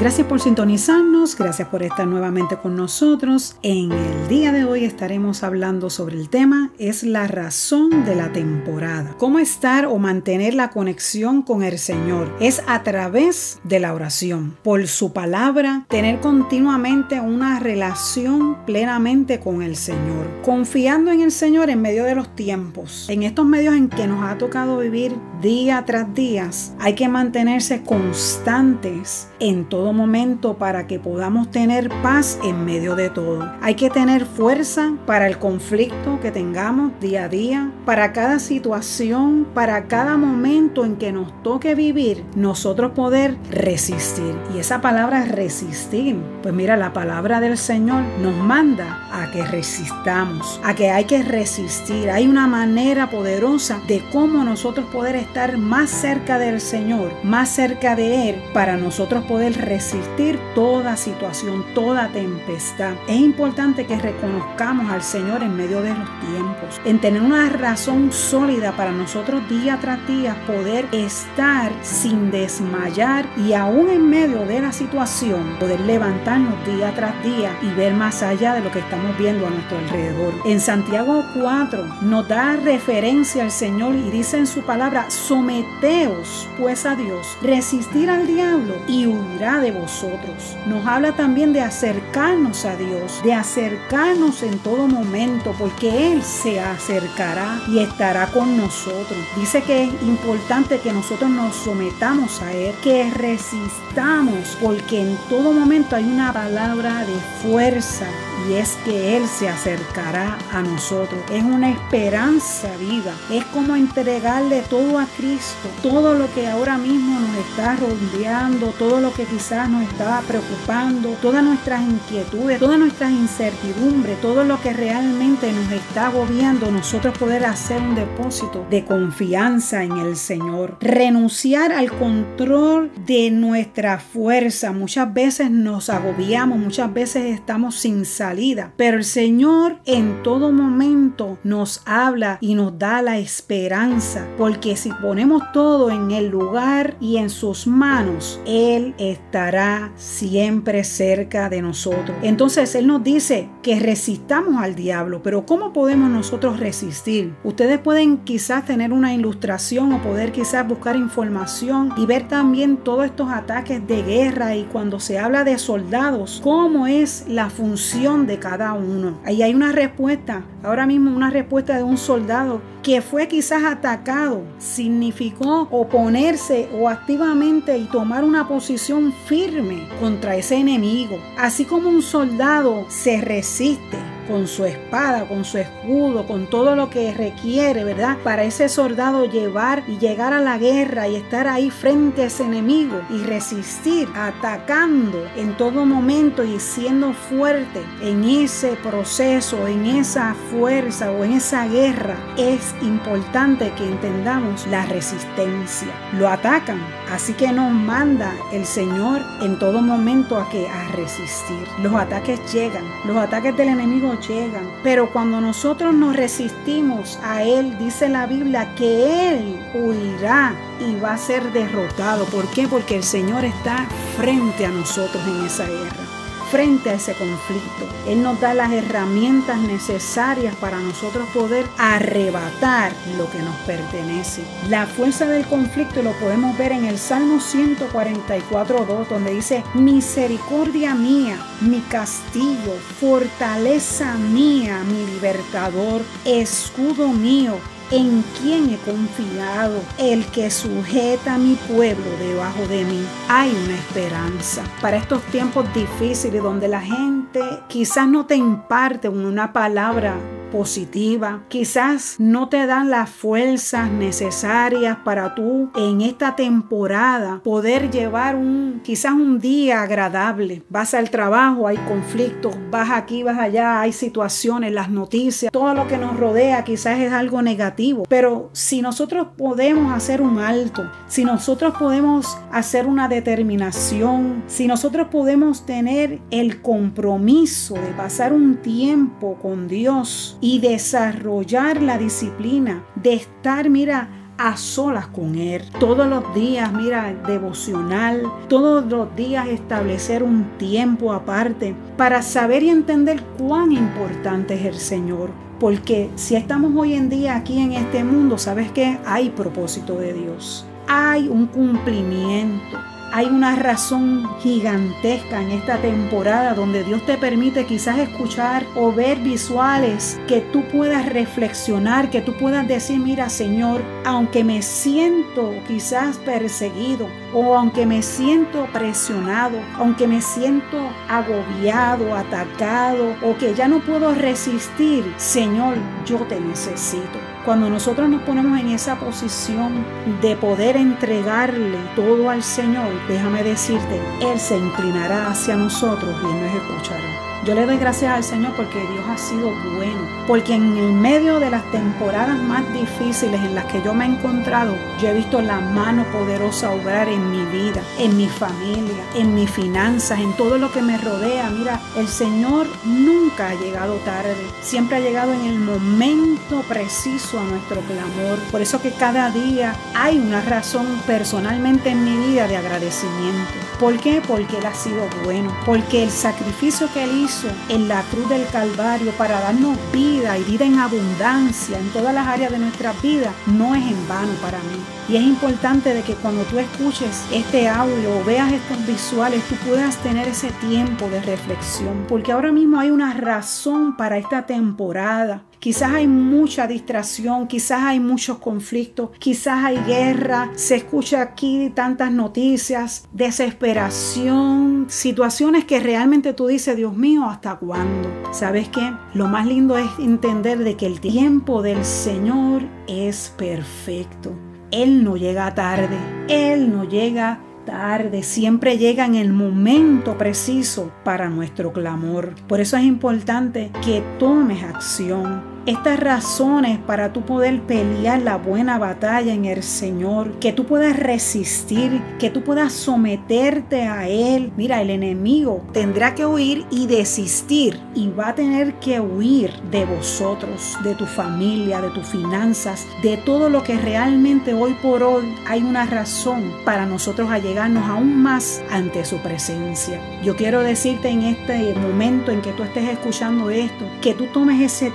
Gracias por sintonizarnos, gracias por estar nuevamente con nosotros. En el día de hoy estaremos hablando sobre el tema es la razón de la temporada. Cómo estar o mantener la conexión con el Señor. Es a través de la oración, por su palabra, tener continuamente una relación plenamente con el Señor. Confiando en el Señor en medio de los tiempos. En estos medios en que nos ha tocado vivir día tras día, hay que mantenerse constantes en todo momento para que podamos tener paz en medio de todo. Hay que tener fuerza para el conflicto que tengamos día a día, para cada situación, para cada momento en que nos toque vivir, nosotros poder resistir. Y esa palabra resistir, pues mira, la palabra del Señor nos manda a que resistamos, a que hay que resistir. Hay una manera poderosa de cómo nosotros poder estar más cerca del Señor, más cerca de Él, para nosotros poder resistir resistir toda situación, toda tempestad. Es importante que reconozcamos al Señor en medio de los tiempos, en tener una razón sólida para nosotros día tras día poder estar sin desmayar y aún en medio de la situación poder levantarnos día tras día y ver más allá de lo que estamos viendo a nuestro alrededor. En Santiago 4 nos da referencia al Señor y dice en su palabra, someteos pues a Dios, resistir al diablo y huirá de vosotros. Nos habla también de acercarnos a Dios, de acercarnos en todo momento, porque Él se acercará y estará con nosotros. Dice que es importante que nosotros nos sometamos a Él, que resistamos, porque en todo momento hay una palabra de fuerza y es que Él se acercará a nosotros. Es una esperanza viva. Es como entregarle todo a Cristo, todo lo que ahora mismo nos está rodeando, todo lo que quizás nos está preocupando, todas nuestras inquietudes, todas nuestras incertidumbres, todo lo que realmente nos está agobiando, nosotros poder hacer un depósito de confianza en el Señor. Renunciar al control de nuestra fuerza. Muchas veces nos agobiamos, muchas veces estamos sin salida pero el Señor en todo momento nos habla y nos da la esperanza, porque si ponemos todo en el lugar y en sus manos, Él estará siempre cerca de nosotros. Entonces Él nos dice que resistamos al diablo, pero ¿cómo podemos nosotros resistir? Ustedes pueden quizás tener una ilustración o poder quizás buscar información y ver también todos estos ataques de guerra y cuando se habla de soldados, cómo es la función de cada uno. Ahí hay una respuesta, ahora mismo una respuesta de un soldado que fue quizás atacado, significó oponerse o activamente y tomar una posición firme contra ese enemigo. Así como un soldado se resiste con su espada, con su escudo, con todo lo que requiere, ¿verdad? Para ese soldado llevar y llegar a la guerra y estar ahí frente a ese enemigo y resistir, atacando en todo momento y siendo fuerte en ese proceso, en esa fuerza o en esa guerra, es importante que entendamos la resistencia. Lo atacan, así que nos manda el Señor en todo momento a que a resistir. Los ataques llegan, los ataques del enemigo llegan. Pero cuando nosotros nos resistimos a Él, dice la Biblia que Él huirá y va a ser derrotado. ¿Por qué? Porque el Señor está frente a nosotros en esa guerra frente a ese conflicto. Él nos da las herramientas necesarias para nosotros poder arrebatar lo que nos pertenece. La fuerza del conflicto lo podemos ver en el Salmo 144.2 donde dice, misericordia mía, mi castillo, fortaleza mía, mi libertador, escudo mío en quien he confiado, el que sujeta a mi pueblo debajo de mí. Hay una esperanza para estos tiempos difíciles donde la gente quizás no te imparte una palabra positiva. Quizás no te dan las fuerzas necesarias para tú en esta temporada poder llevar un quizás un día agradable. Vas al trabajo, hay conflictos, vas aquí, vas allá, hay situaciones, las noticias, todo lo que nos rodea quizás es algo negativo. Pero si nosotros podemos hacer un alto, si nosotros podemos hacer una determinación, si nosotros podemos tener el compromiso de pasar un tiempo con Dios, y desarrollar la disciplina de estar, mira, a solas con Él. Todos los días, mira, devocional, todos los días establecer un tiempo aparte para saber y entender cuán importante es el Señor. Porque si estamos hoy en día aquí en este mundo, sabes que hay propósito de Dios. Hay un cumplimiento hay una razón gigantesca en esta temporada donde Dios te permite quizás escuchar o ver visuales que tú puedas reflexionar, que tú puedas decir, mira Señor, aunque me siento quizás perseguido o aunque me siento presionado, aunque me siento agobiado, atacado o que ya no puedo resistir, Señor, yo te necesito. Cuando nosotros nos ponemos en esa posición de poder entregarle todo al Señor, déjame decirte, Él se inclinará hacia nosotros y nos escuchará. Yo le doy gracias al Señor porque Dios ha sido bueno, porque en el medio de las temporadas más difíciles en las que yo me he encontrado, yo he visto la mano poderosa obrar en mi vida, en mi familia, en mis finanzas, en todo lo que me rodea. Mira, el Señor nunca ha llegado tarde, siempre ha llegado en el momento preciso a nuestro clamor. Por eso que cada día hay una razón personalmente en mi vida de agradecimiento. ¿Por qué? Porque Él ha sido bueno, porque el sacrificio que Él hizo en la cruz del Calvario para darnos vida y vida en abundancia en todas las áreas de nuestra vida no es en vano para mí. Y es importante de que cuando tú escuches este audio o veas estos visuales, tú puedas tener ese tiempo de reflexión, porque ahora mismo hay una razón para esta temporada. Quizás hay mucha distracción, quizás hay muchos conflictos, quizás hay guerra, se escucha aquí tantas noticias, desesperación, situaciones que realmente tú dices, Dios mío, ¿hasta cuándo? ¿Sabes qué? Lo más lindo es entender de que el tiempo del Señor es perfecto. Él no llega tarde, Él no llega tarde, siempre llega en el momento preciso para nuestro clamor. Por eso es importante que tomes acción estas razones para tú poder pelear la buena batalla en el Señor, que tú puedas resistir, que tú puedas someterte a Él. Mira, el enemigo tendrá que huir y desistir y va a tener que huir de vosotros, de tu familia, de tus finanzas, de todo lo que realmente hoy por hoy hay una razón para nosotros allegarnos aún más ante su presencia. Yo quiero decirte en este momento en que tú estés escuchando esto, que tú tomes ese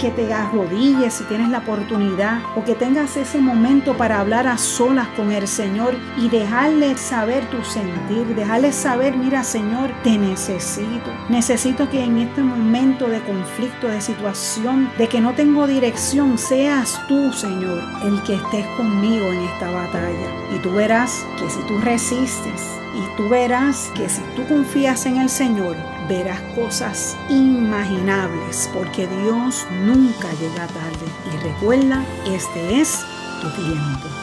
que te arrodilles si tienes la oportunidad o que tengas ese momento para hablar a solas con el Señor y dejarle saber tu sentir, dejarle saber, mira Señor, te necesito. Necesito que en este momento de conflicto, de situación, de que no tengo dirección, seas tú, Señor, el que estés conmigo en esta batalla. Y tú verás que si tú resistes y tú verás que si tú confías en el Señor, verás cosas imaginables, porque Dios nunca llega tarde. Y recuerda, este es tu tiempo.